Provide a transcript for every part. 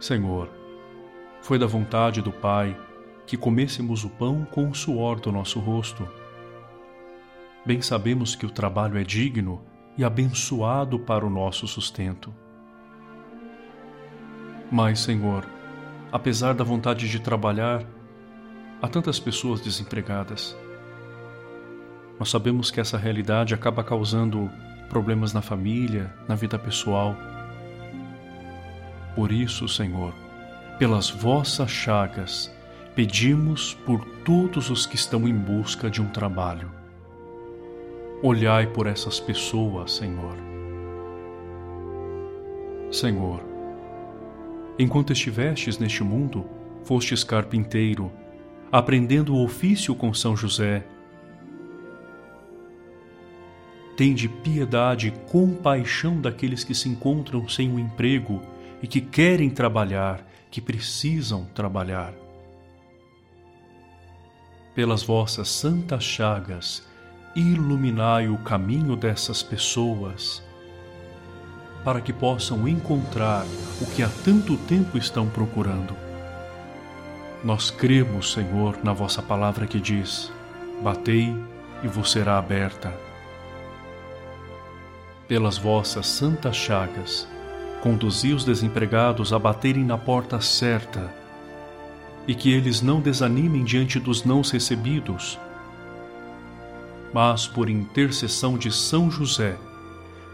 Senhor, foi da vontade do Pai que comêssemos o pão com o suor do nosso rosto. Bem sabemos que o trabalho é digno e abençoado para o nosso sustento. Mas, Senhor, apesar da vontade de trabalhar, há tantas pessoas desempregadas. Nós sabemos que essa realidade acaba causando problemas na família, na vida pessoal. Por isso, Senhor, pelas vossas chagas, pedimos por todos os que estão em busca de um trabalho. Olhai por essas pessoas, Senhor. Senhor, enquanto estivestes neste mundo, fostes carpinteiro, aprendendo o ofício com São José. Tende piedade e compaixão daqueles que se encontram sem um emprego e que querem trabalhar, que precisam trabalhar. Pelas vossas santas chagas, iluminai o caminho dessas pessoas, para que possam encontrar o que há tanto tempo estão procurando. Nós cremos, Senhor, na vossa palavra que diz: Batei e vos será aberta. Pelas vossas santas chagas, conduzi os desempregados a baterem na porta certa e que eles não desanimem diante dos nãos recebidos, mas por intercessão de São José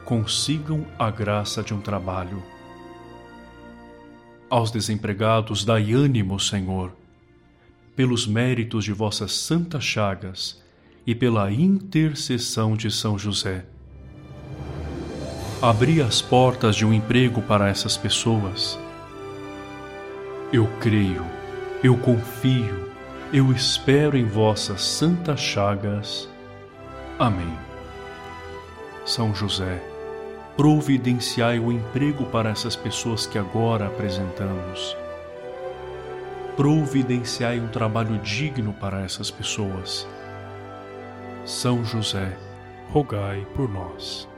consigam a graça de um trabalho. Aos desempregados dai ânimo, Senhor, pelos méritos de vossas santas chagas e pela intercessão de São José abrir as portas de um emprego para essas pessoas. Eu creio, eu confio, eu espero em vossas santas chagas. Amém. São José, providenciai o emprego para essas pessoas que agora apresentamos. Providenciai um trabalho digno para essas pessoas. São José, rogai por nós.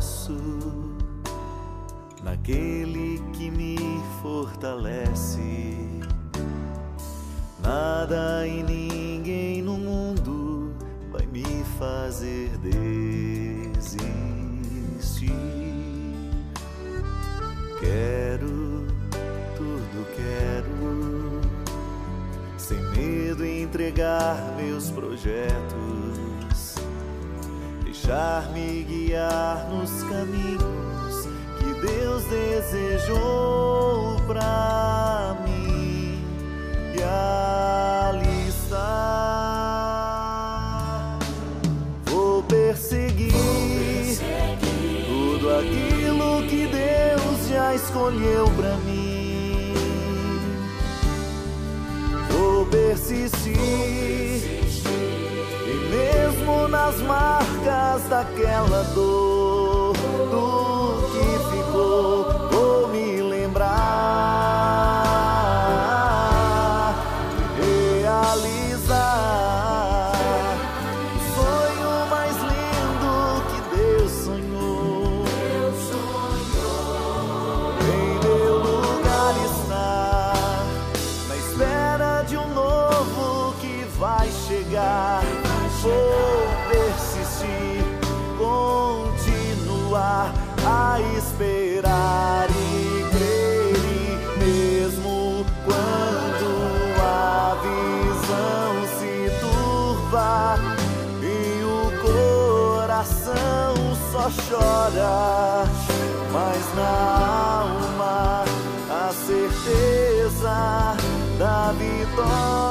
Posso, naquele que me fortalece. Nada e ninguém no mundo vai me fazer desistir. Quero, tudo quero, sem medo entregar meus projetos deixar-me guiar nos caminhos que Deus desejou para mim. E ali está. Vou perseguir, Vou perseguir tudo aquilo que Deus já escolheu para mim. Vou persistir. Vou persistir mesmo nas marcas daquela dor, e o coração só chora, mas na alma a certeza da vitória.